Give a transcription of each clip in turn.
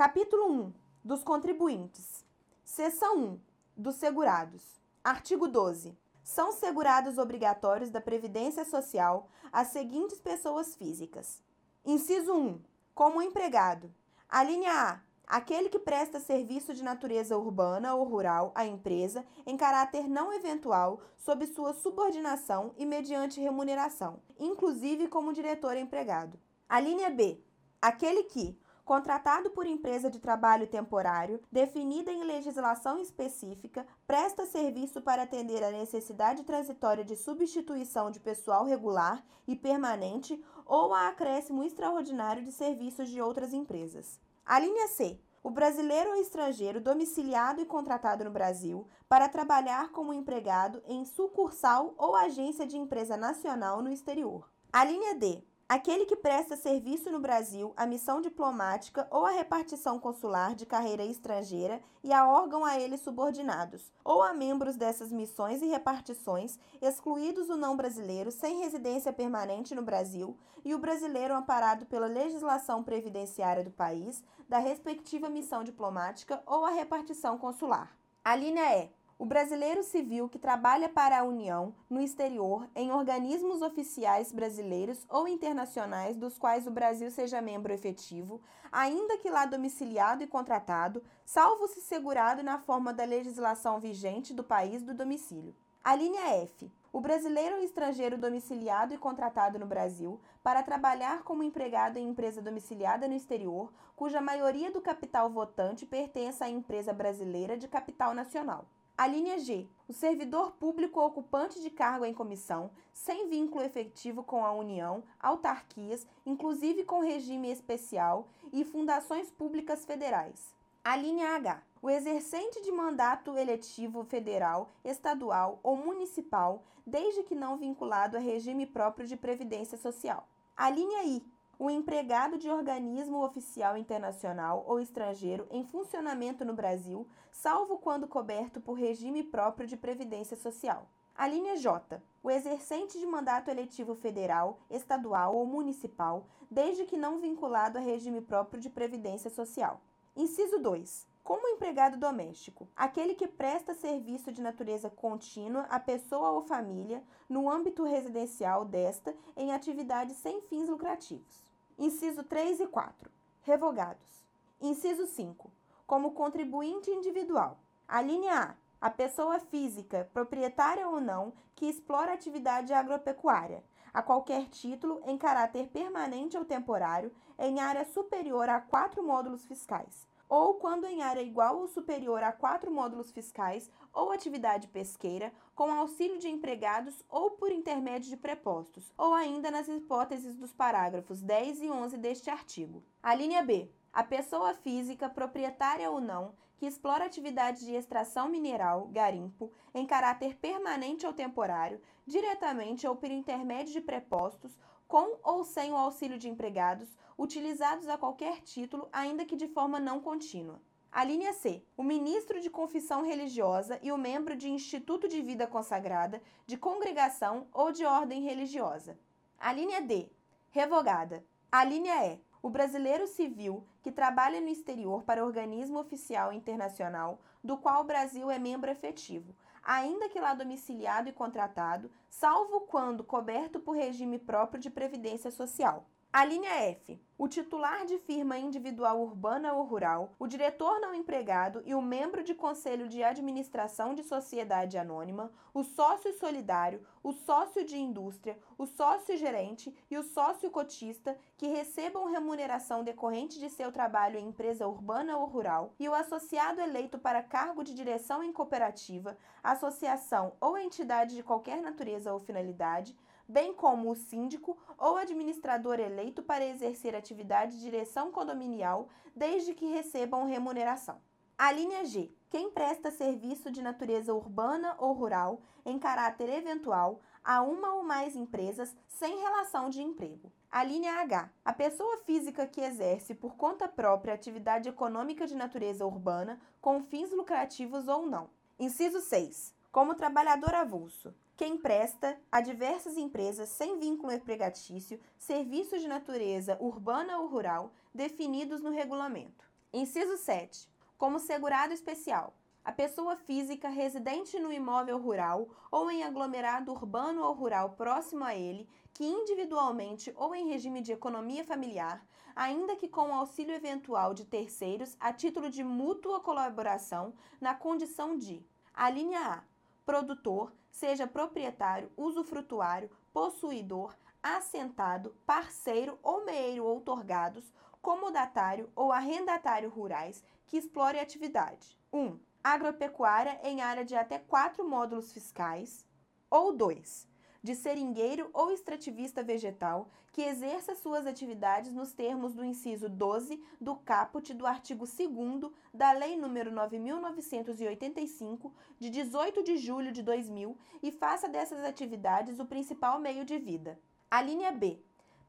Capítulo 1. Dos contribuintes. Seção 1. Dos segurados. Artigo 12. São segurados obrigatórios da Previdência Social as seguintes pessoas físicas. Inciso 1. Como empregado. A linha A aquele que presta serviço de natureza urbana ou rural à empresa em caráter não eventual, sob sua subordinação e mediante remuneração, inclusive como diretor empregado. A linha B. Aquele que, contratado por empresa de trabalho temporário, definida em legislação específica, presta serviço para atender à necessidade transitória de substituição de pessoal regular e permanente ou a acréscimo extraordinário de serviços de outras empresas. A linha C. O brasileiro ou estrangeiro domiciliado e contratado no Brasil para trabalhar como empregado em sucursal ou agência de empresa nacional no exterior. A linha D. Aquele que presta serviço no Brasil à missão diplomática ou à repartição consular de carreira estrangeira e a órgão a eles subordinados, ou a membros dessas missões e repartições, excluídos o não brasileiro sem residência permanente no Brasil e o brasileiro amparado pela legislação previdenciária do país, da respectiva missão diplomática ou a repartição consular. A linha E o brasileiro civil que trabalha para a União no exterior em organismos oficiais brasileiros ou internacionais dos quais o Brasil seja membro efetivo, ainda que lá domiciliado e contratado, salvo se segurado na forma da legislação vigente do país do domicílio. A linha F. O brasileiro ou estrangeiro domiciliado e contratado no Brasil para trabalhar como empregado em empresa domiciliada no exterior, cuja maioria do capital votante pertença à empresa brasileira de capital nacional. A linha G. O servidor público ocupante de cargo em comissão, sem vínculo efetivo com a União, autarquias, inclusive com regime especial e fundações públicas federais. A linha H. O exercente de mandato eletivo federal, estadual ou municipal, desde que não vinculado a regime próprio de previdência social. A linha I o empregado de organismo oficial internacional ou estrangeiro em funcionamento no Brasil, salvo quando coberto por regime próprio de previdência social. A linha J. O exercente de mandato eletivo federal, estadual ou municipal, desde que não vinculado a regime próprio de previdência social. Inciso 2. Como empregado doméstico, aquele que presta serviço de natureza contínua à pessoa ou família no âmbito residencial desta em atividades sem fins lucrativos. Inciso 3 e 4. Revogados. Inciso 5. Como contribuinte individual. A linha A. A pessoa física, proprietária ou não, que explora atividade agropecuária, a qualquer título, em caráter permanente ou temporário, em área superior a quatro módulos fiscais, ou quando em área igual ou superior a quatro módulos fiscais ou atividade pesqueira, com auxílio de empregados ou por intermédio de prepostos, ou ainda nas hipóteses dos parágrafos 10 e 11 deste artigo. A linha B. A pessoa física, proprietária ou não, que explora atividade de extração mineral, garimpo, em caráter permanente ou temporário, diretamente ou por intermédio de prepostos, com ou sem o auxílio de empregados, utilizados a qualquer título, ainda que de forma não contínua. A linha C. O ministro de confissão religiosa e o membro de instituto de vida consagrada, de congregação ou de ordem religiosa. A linha D. Revogada. A linha E. O brasileiro civil que trabalha no exterior para organismo oficial internacional do qual o Brasil é membro efetivo, ainda que lá domiciliado e contratado, salvo quando coberto por regime próprio de previdência social. A linha F. O titular de firma individual urbana ou rural, o diretor não empregado e o membro de conselho de administração de sociedade anônima, o sócio solidário, o sócio de indústria, o sócio gerente e o sócio cotista que recebam remuneração decorrente de seu trabalho em empresa urbana ou rural e o associado eleito para cargo de direção em cooperativa, associação ou entidade de qualquer natureza ou finalidade bem como o síndico ou administrador eleito para exercer atividade de direção condominial, desde que recebam remuneração. A linha G. Quem presta serviço de natureza urbana ou rural em caráter eventual a uma ou mais empresas sem relação de emprego. A linha H. A pessoa física que exerce por conta própria atividade econômica de natureza urbana com fins lucrativos ou não. Inciso 6. Como trabalhador avulso quem presta a diversas empresas sem vínculo empregatício serviços de natureza urbana ou rural definidos no regulamento. Inciso 7. Como segurado especial, a pessoa física residente no imóvel rural ou em aglomerado urbano ou rural próximo a ele, que individualmente ou em regime de economia familiar, ainda que com auxílio eventual de terceiros a título de mútua colaboração, na condição de: a linha A, produtor, seja proprietário, usufrutuário, possuidor, assentado, parceiro ou meeiro outorgados, comodatário ou arrendatário rurais que explore atividade. 1. Um, agropecuária em área de até quatro módulos fiscais. Ou 2. De seringueiro ou extrativista vegetal que exerça suas atividades nos termos do inciso 12 do caput do artigo 2 da Lei nº 9.985, de 18 de julho de 2000, e faça dessas atividades o principal meio de vida. A linha B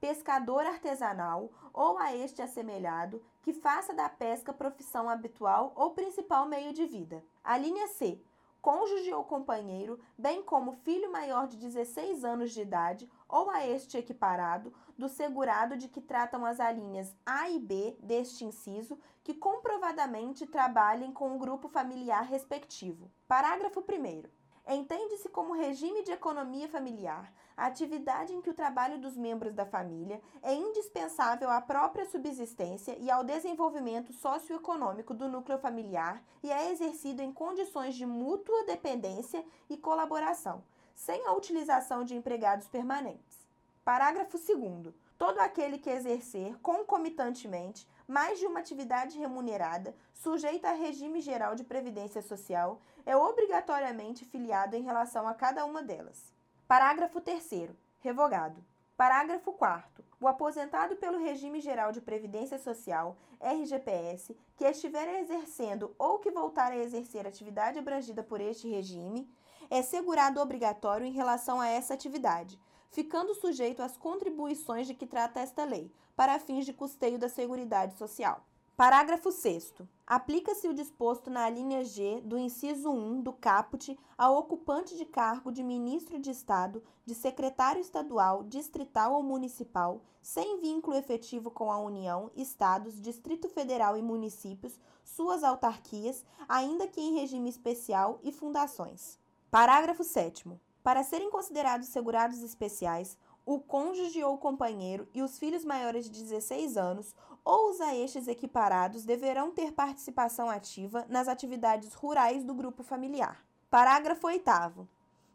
pescador artesanal ou a este assemelhado que faça da pesca profissão habitual ou principal meio de vida. A linha C, cônjuge ou companheiro, bem como filho maior de 16 anos de idade ou a este equiparado, do segurado de que tratam as alíneas A e B deste inciso, que comprovadamente trabalhem com o grupo familiar respectivo. Parágrafo 1. Entende-se como regime de economia familiar a atividade em que o trabalho dos membros da família é indispensável à própria subsistência e ao desenvolvimento socioeconômico do núcleo familiar e é exercido em condições de mútua dependência e colaboração, sem a utilização de empregados permanentes. Parágrafo 2. Todo aquele que exercer concomitantemente mais de uma atividade remunerada, sujeita a regime geral de previdência social, é obrigatoriamente filiado em relação a cada uma delas. Parágrafo 3. Revogado. Parágrafo 4. O aposentado pelo Regime Geral de Previdência Social, RGPS, que estiver exercendo ou que voltar a exercer atividade abrangida por este regime, é segurado obrigatório em relação a essa atividade, ficando sujeito às contribuições de que trata esta lei, para fins de custeio da Seguridade Social. Parágrafo 6. Aplica-se o disposto na linha G do inciso 1 do caput ao ocupante de cargo de ministro de Estado, de secretário estadual, distrital ou municipal, sem vínculo efetivo com a União, Estados, Distrito Federal e municípios, suas autarquias, ainda que em regime especial e fundações. Parágrafo 7. Para serem considerados segurados especiais, o cônjuge ou companheiro e os filhos maiores de 16 anos ou os a estes equiparados deverão ter participação ativa nas atividades rurais do grupo familiar. Parágrafo 8.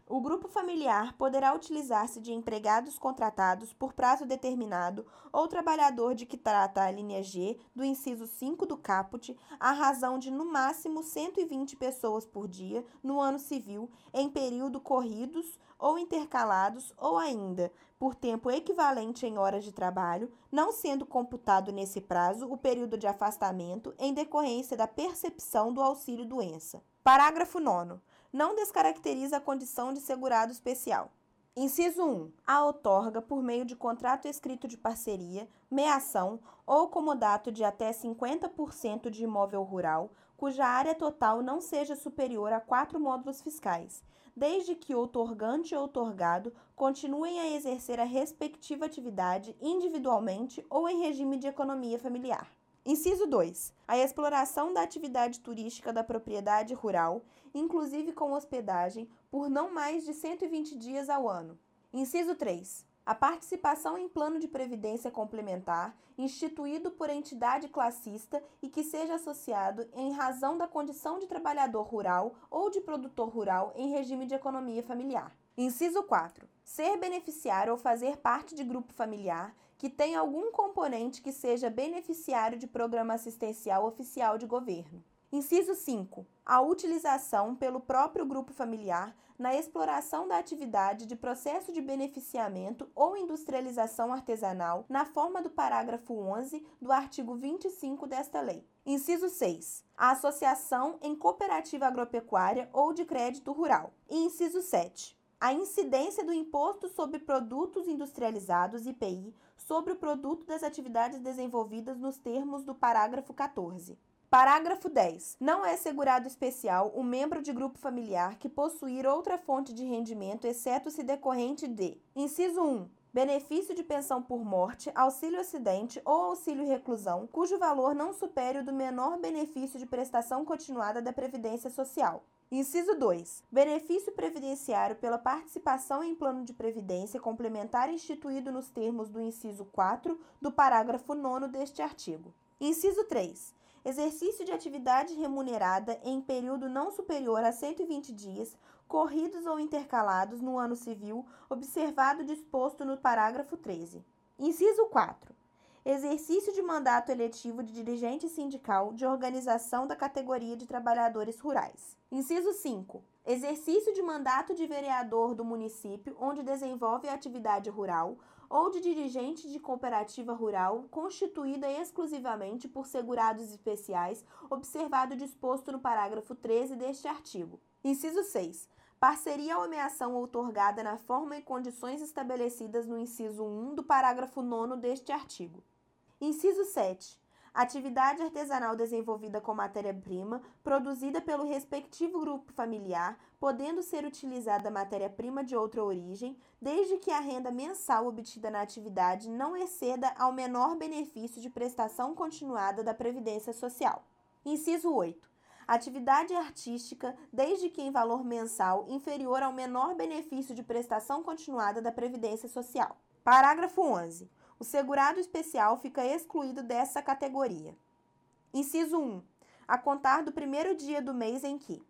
O grupo familiar poderá utilizar-se de empregados contratados por prazo determinado ou trabalhador de que trata a linha G do inciso 5 do caput, à razão de no máximo 120 pessoas por dia no ano civil, em período corridos ou intercalados, ou ainda por tempo equivalente em horas de trabalho, não sendo computado nesse prazo o período de afastamento em decorrência da percepção do auxílio doença. Parágrafo 9 não descaracteriza a condição de segurado especial. Inciso 1. A outorga, por meio de contrato escrito de parceria, meação ou comodato de até 50% de imóvel rural, cuja área total não seja superior a quatro módulos fiscais, desde que o outorgante ou outorgado continuem a exercer a respectiva atividade individualmente ou em regime de economia familiar. Inciso 2. A exploração da atividade turística da propriedade rural, inclusive com hospedagem, por não mais de 120 dias ao ano. Inciso 3. A participação em plano de previdência complementar, instituído por entidade classista e que seja associado em razão da condição de trabalhador rural ou de produtor rural em regime de economia familiar. Inciso 4. Ser beneficiário ou fazer parte de grupo familiar que tenha algum componente que seja beneficiário de programa assistencial oficial de governo. Inciso 5. A utilização pelo próprio grupo familiar na exploração da atividade de processo de beneficiamento ou industrialização artesanal na forma do parágrafo 11 do artigo 25 desta lei. Inciso 6. A associação em cooperativa agropecuária ou de crédito rural. Inciso 7 a incidência do Imposto sobre Produtos Industrializados, IPI, sobre o produto das atividades desenvolvidas nos termos do parágrafo 14. Parágrafo 10. Não é segurado especial o membro de grupo familiar que possuir outra fonte de rendimento, exceto se decorrente de: inciso 1 benefício de pensão por morte, auxílio acidente ou auxílio reclusão, cujo valor não supere o do menor benefício de prestação continuada da Previdência Social. Inciso 2. Benefício previdenciário pela participação em plano de previdência complementar instituído nos termos do inciso 4 do parágrafo 9 deste artigo. Inciso 3. Exercício de atividade remunerada em período não superior a 120 dias corridos ou intercalados no ano civil, observado disposto no parágrafo 13. Inciso 4. Exercício de mandato eletivo de dirigente sindical de organização da categoria de trabalhadores rurais. Inciso 5. Exercício de mandato de vereador do município onde desenvolve a atividade rural ou de dirigente de cooperativa rural constituída exclusivamente por segurados especiais, observado o disposto no parágrafo 13 deste artigo. Inciso 6. Parceria ou ameação outorgada na forma e condições estabelecidas no inciso 1 do parágrafo 9 deste artigo. Inciso 7. Atividade artesanal desenvolvida com matéria-prima, produzida pelo respectivo grupo familiar, podendo ser utilizada matéria-prima de outra origem, desde que a renda mensal obtida na atividade não exceda ao menor benefício de prestação continuada da Previdência Social. Inciso 8 atividade artística, desde que em valor mensal inferior ao menor benefício de prestação continuada da Previdência Social. Parágrafo 11. O segurado especial fica excluído dessa categoria. Inciso 1. A contar do primeiro dia do mês em que: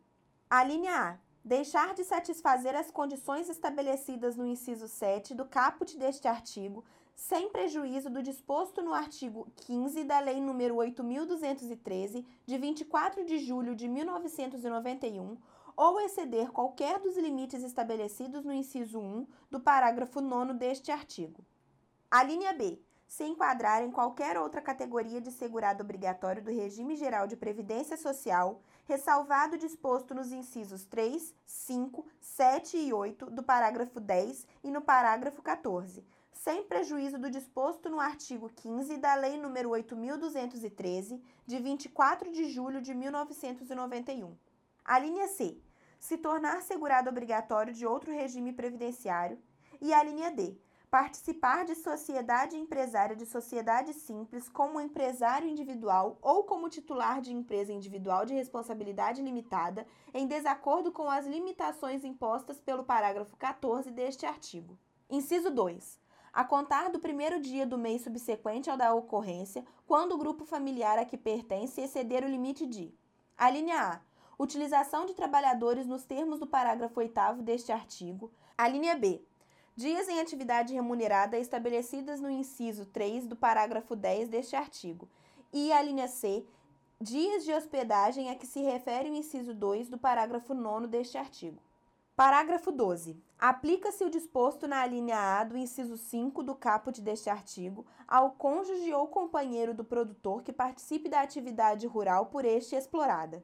a linha A. Deixar de satisfazer as condições estabelecidas no inciso 7 do caput deste artigo, sem prejuízo do disposto no artigo 15 da Lei nº 8.213, de 24 de julho de 1991, ou exceder qualquer dos limites estabelecidos no inciso 1 do parágrafo 9 deste artigo. A linha B. Se enquadrar em qualquer outra categoria de segurado obrigatório do regime geral de previdência social, ressalvado disposto nos incisos 3, 5, 7 e 8 do parágrafo 10 e no parágrafo 14, sem prejuízo do disposto no artigo 15 da Lei nº 8.213, de 24 de julho de 1991. A linha C. Se tornar segurado obrigatório de outro regime previdenciário. E a linha D. Participar de sociedade empresária de sociedade simples como empresário individual ou como titular de empresa individual de responsabilidade limitada, em desacordo com as limitações impostas pelo parágrafo 14 deste artigo. Inciso 2 a contar do primeiro dia do mês subsequente ao da ocorrência, quando o grupo familiar a que pertence exceder o limite de: a linha A. Utilização de trabalhadores nos termos do parágrafo 8 deste artigo. A linha B. Dias em atividade remunerada estabelecidas no inciso 3 do parágrafo 10 deste artigo. E a linha C. Dias de hospedagem a que se refere o inciso 2 do parágrafo 9 deste artigo. Parágrafo 12. Aplica-se o disposto na linha A do inciso 5 do caput deste artigo ao cônjuge ou companheiro do produtor que participe da atividade rural por este explorada.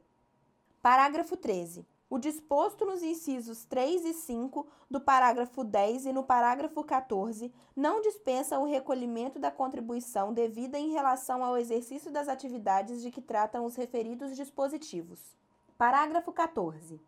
Parágrafo 13. O disposto nos incisos 3 e 5 do parágrafo 10 e no parágrafo 14 não dispensa o recolhimento da contribuição devida em relação ao exercício das atividades de que tratam os referidos dispositivos. Parágrafo 14.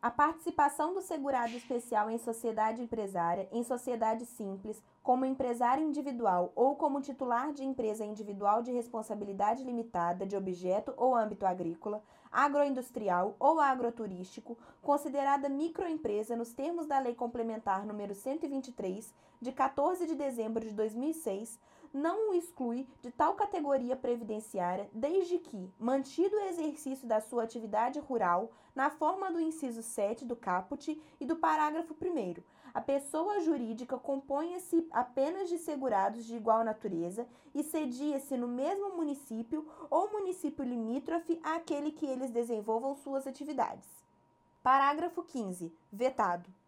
A participação do segurado especial em sociedade empresária, em sociedade simples, como empresário individual ou como titular de empresa individual de responsabilidade limitada de objeto ou âmbito agrícola, agroindustrial ou agroturístico, considerada microempresa nos termos da Lei Complementar número 123, de 14 de dezembro de 2006, não o exclui de tal categoria previdenciária, desde que, mantido o exercício da sua atividade rural, na forma do inciso 7 do caput e do parágrafo 1, a pessoa jurídica componha-se apenas de segurados de igual natureza e cedia-se no mesmo município ou município limítrofe àquele que eles desenvolvam suas atividades. Parágrafo 15. Vetado.